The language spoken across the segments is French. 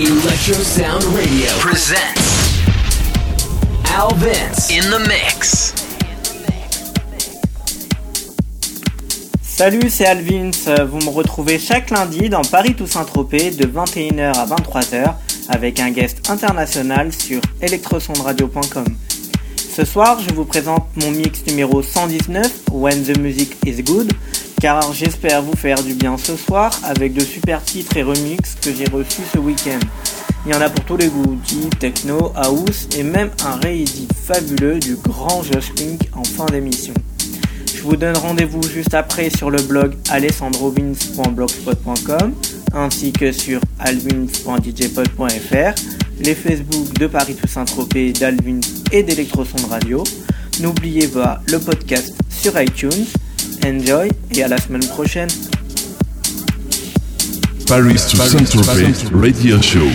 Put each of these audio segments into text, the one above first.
Electro Sound Radio presents Al Vince in the mix. Salut, c'est Alvins. Vous me retrouvez chaque lundi dans Paris Toussaint Tropez de 21h à 23h avec un guest international sur electrosondradio.com. Ce soir, je vous présente mon mix numéro 119, When the Music is Good, car j'espère vous faire du bien ce soir avec de super titres et remixes que j'ai reçus ce week-end. Il y en a pour tous les goûts, deep, techno, house et même un réédit fabuleux du grand Josh Link en fin d'émission. Je vous donne rendez-vous juste après sur le blog alessandrovins.blogspot.com ainsi que sur alvins.djpod.fr, les Facebook de Paris Toussaint Tropez, d'Alvins et d'Electroson Radio. N'oubliez pas le podcast sur iTunes. Enjoy et à la semaine prochaine. Paris Toussaint Tropez Radio Show.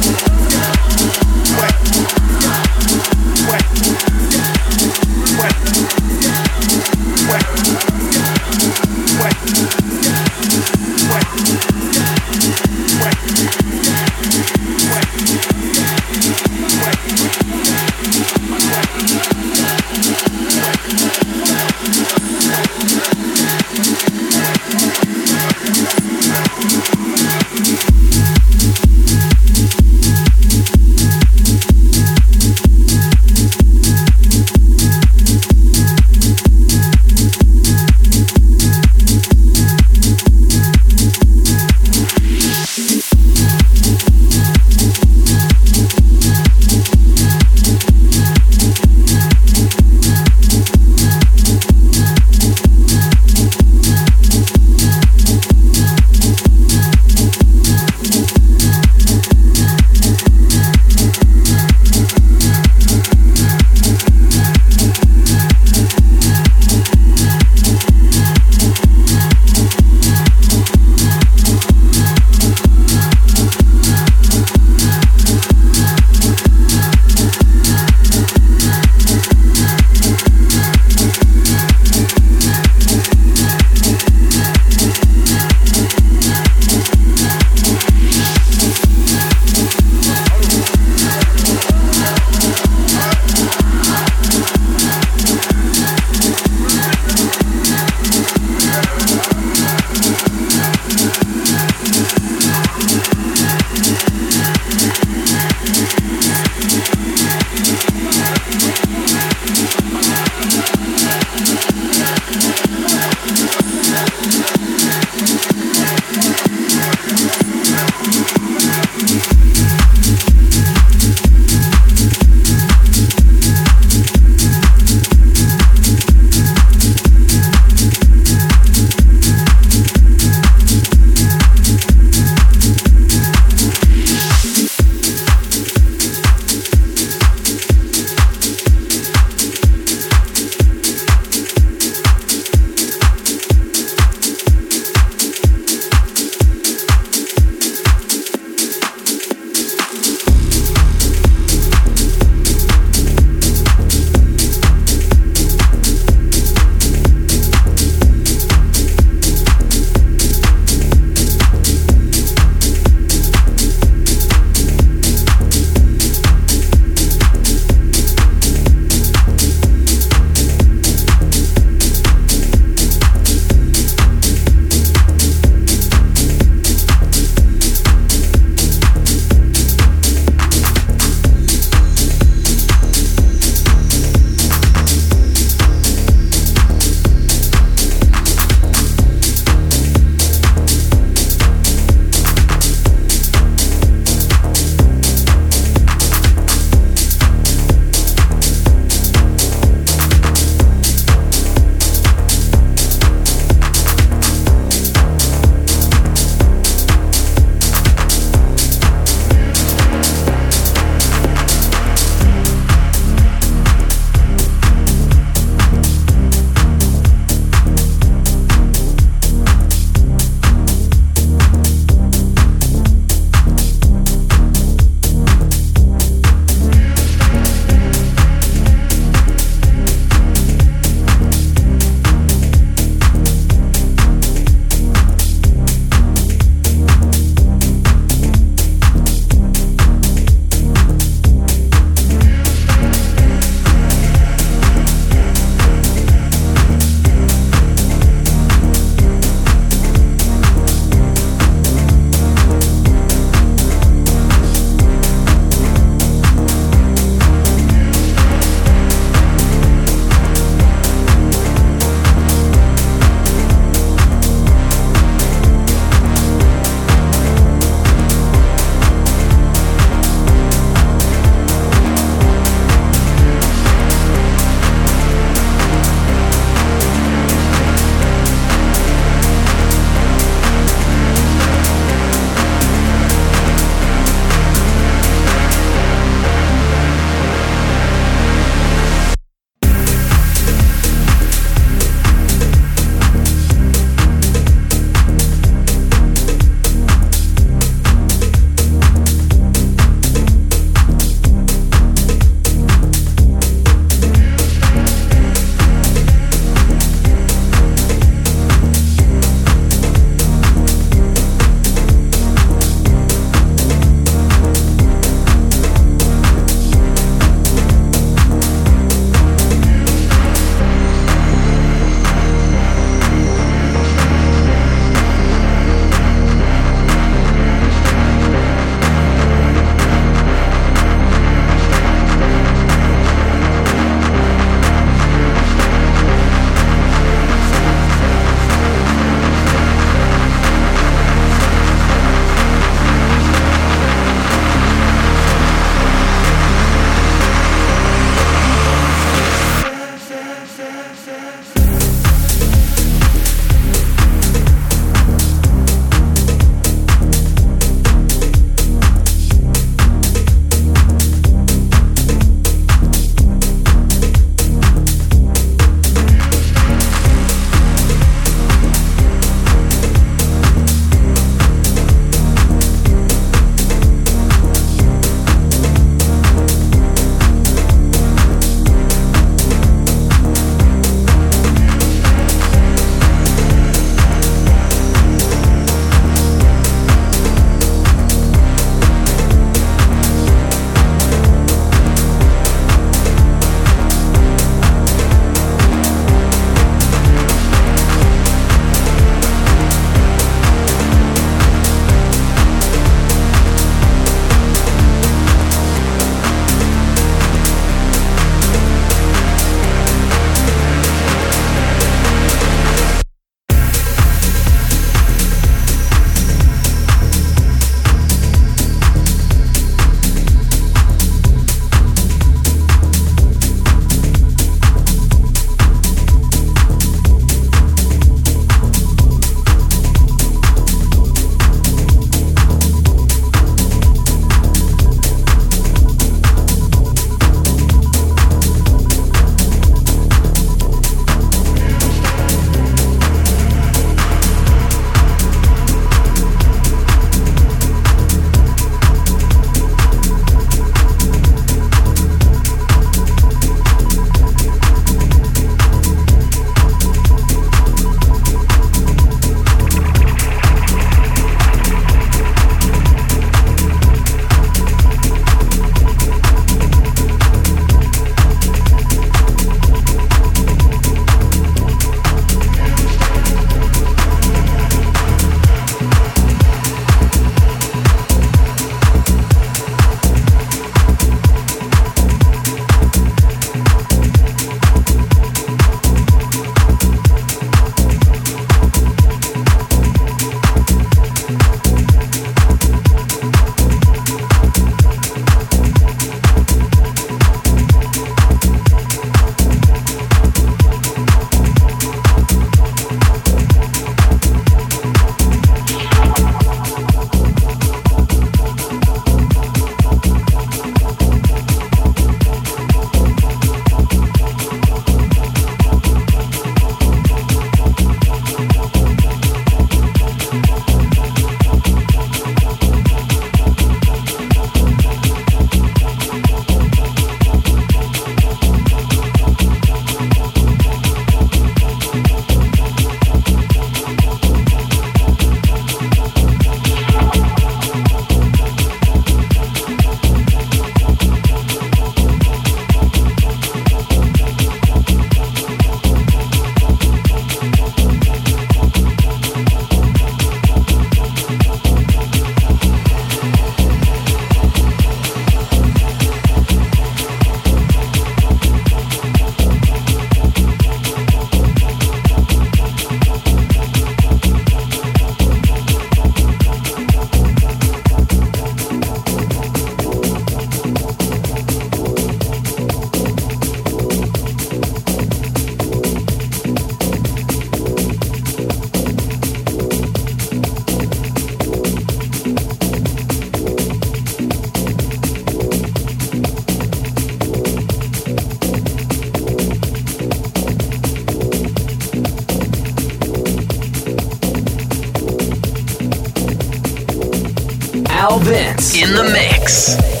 In the mix.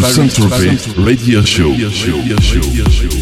Paris to Saint-Tropez Radio Show.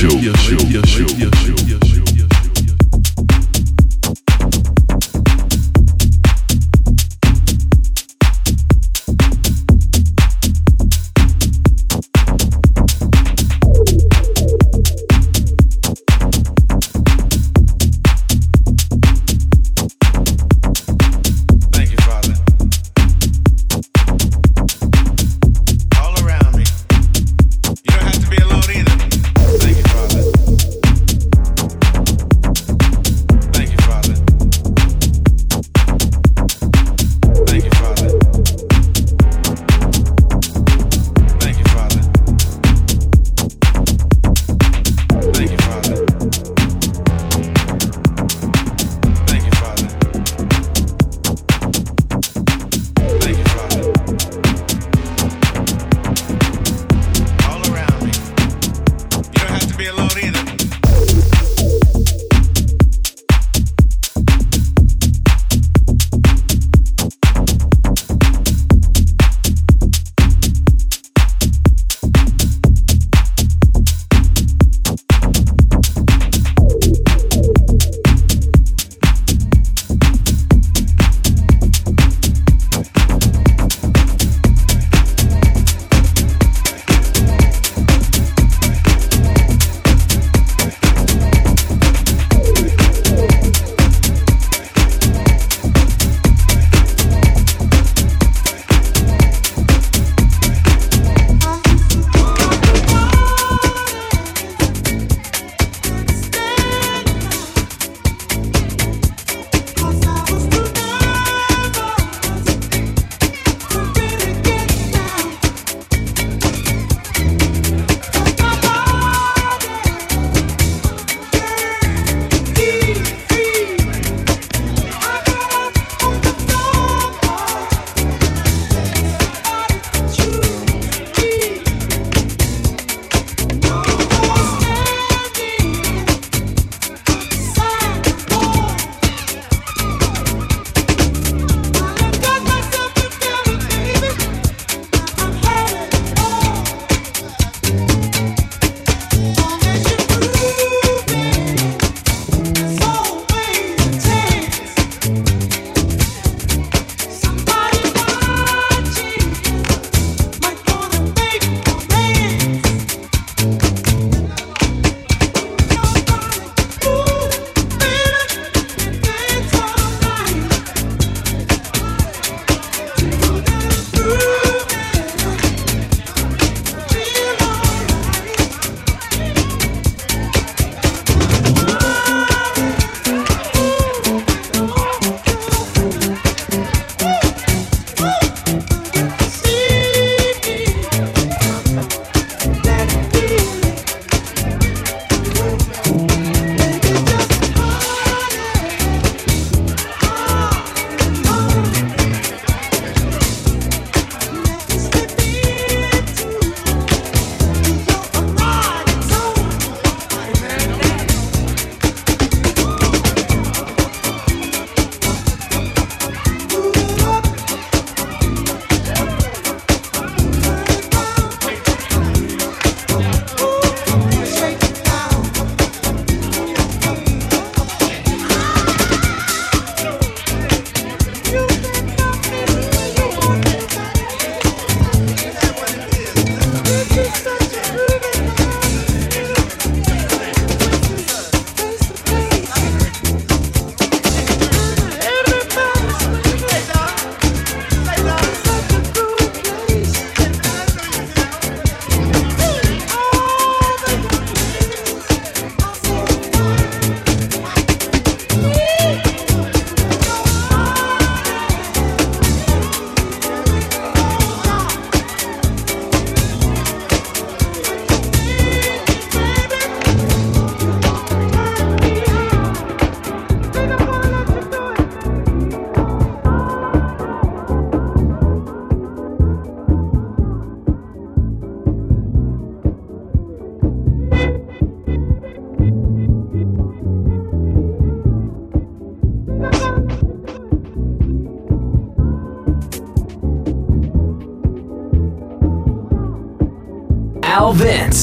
Radio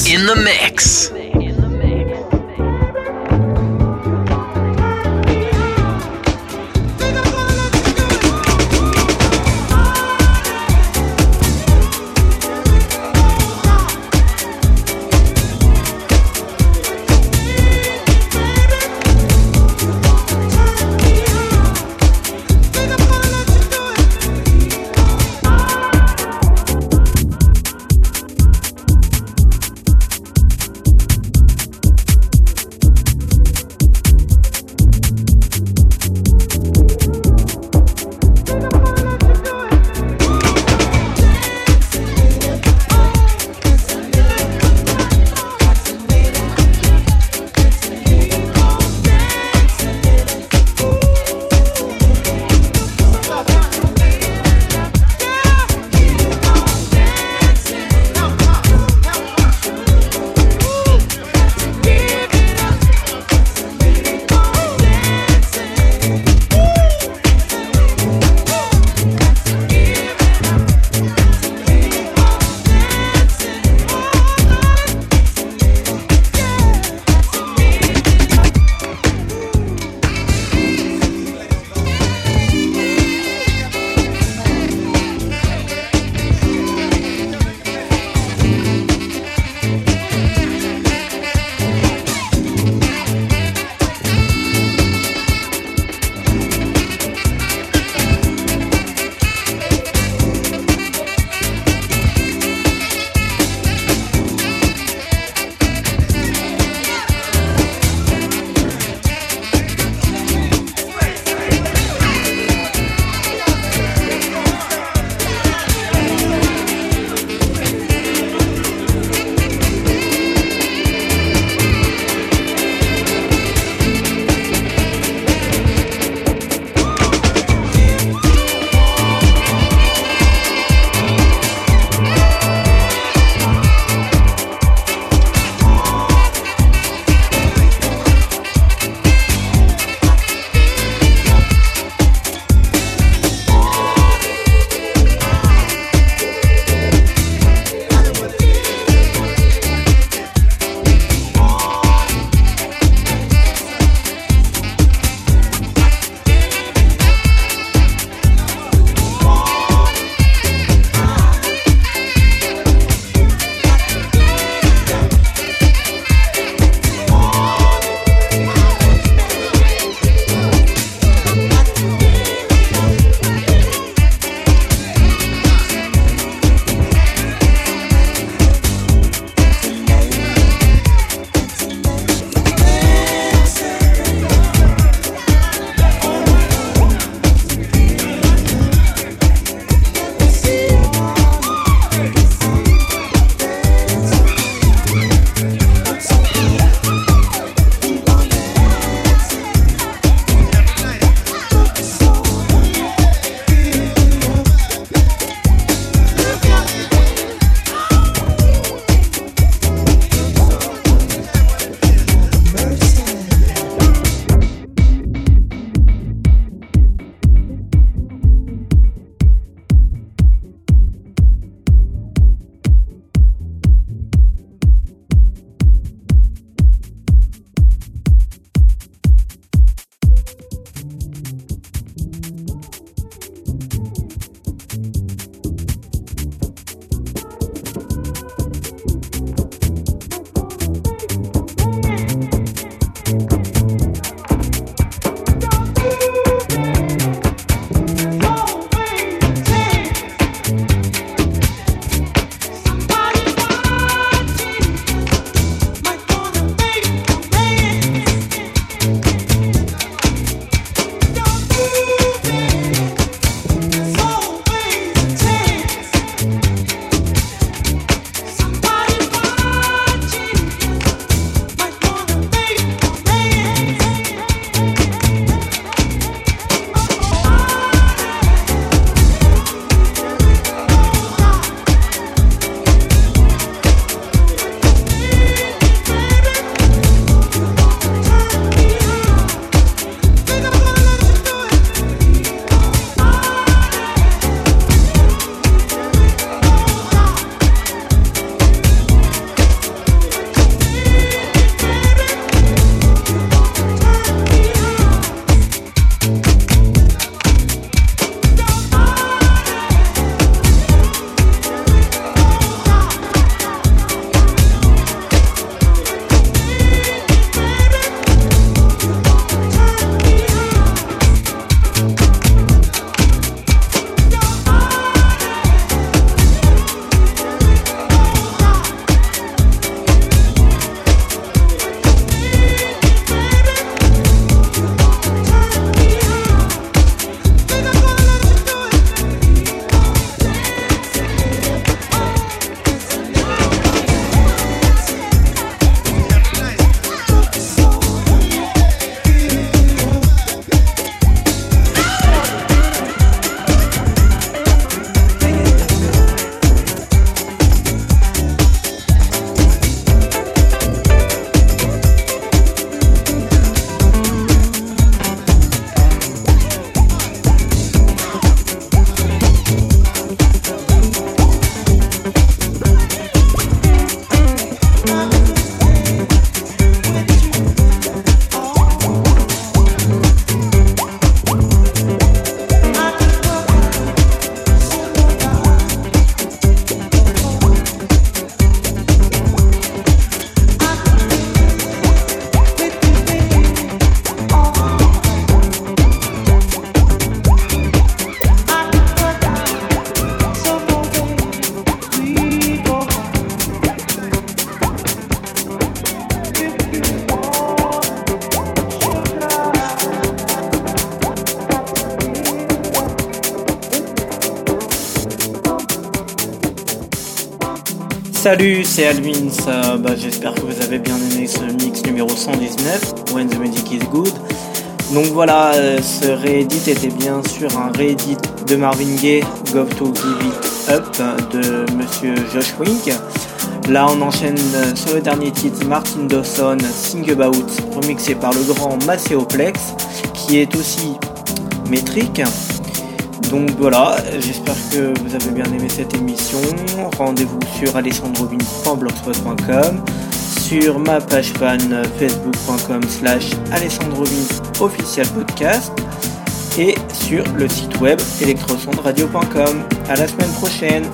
in the mix. C'est Alvin. Bah, J'espère que vous avez bien aimé ce mix numéro 119, When the Music is Good. Donc voilà, euh, ce réédit était bien sûr un réédit de Marvin Gaye, Go to Give It Up de Monsieur Josh Wink. Là, on enchaîne sur le dernier titre, Martin Dawson, Sing About, remixé par le grand Macéoplex, qui est aussi métrique. Donc voilà, j'espère que vous avez bien aimé cette émission. Rendez-vous sur alessandrovin.blogspot.com, sur ma page fan facebook.com slash official podcast et sur le site web électrosondradio.com. À la semaine prochaine.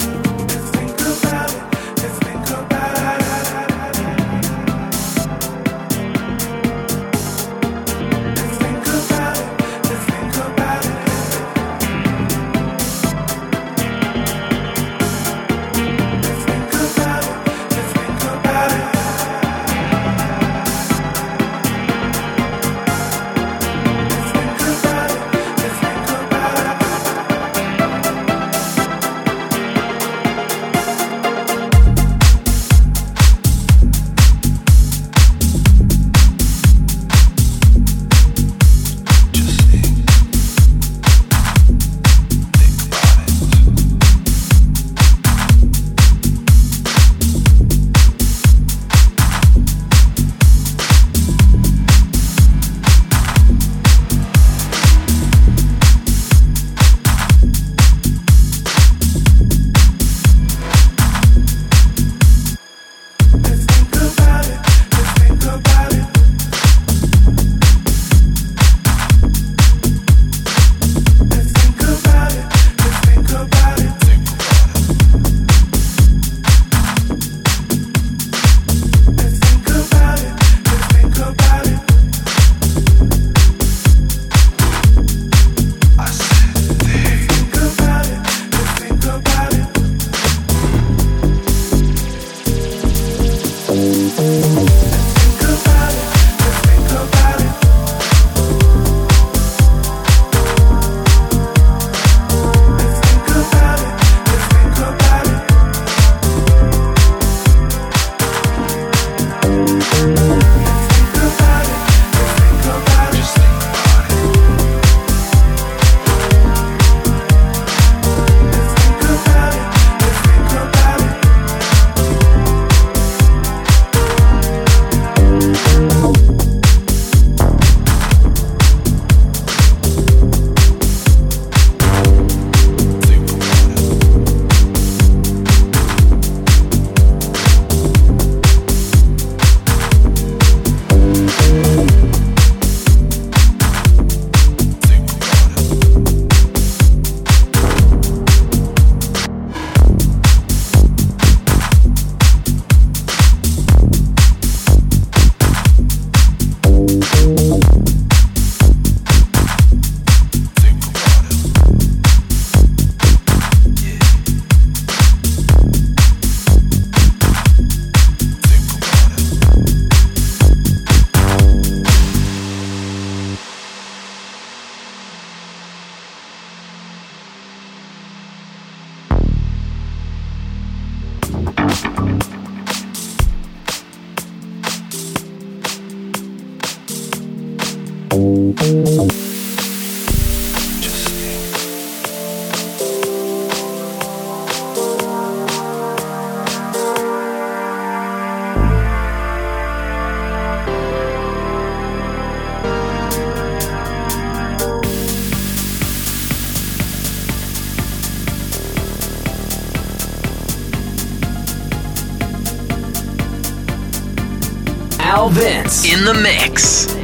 In the mix.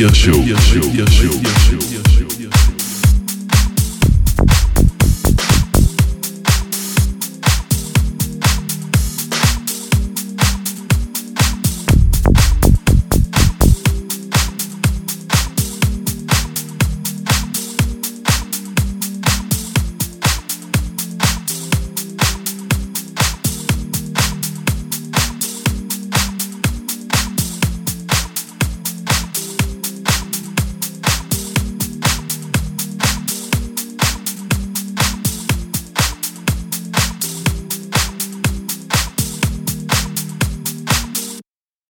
Radio show.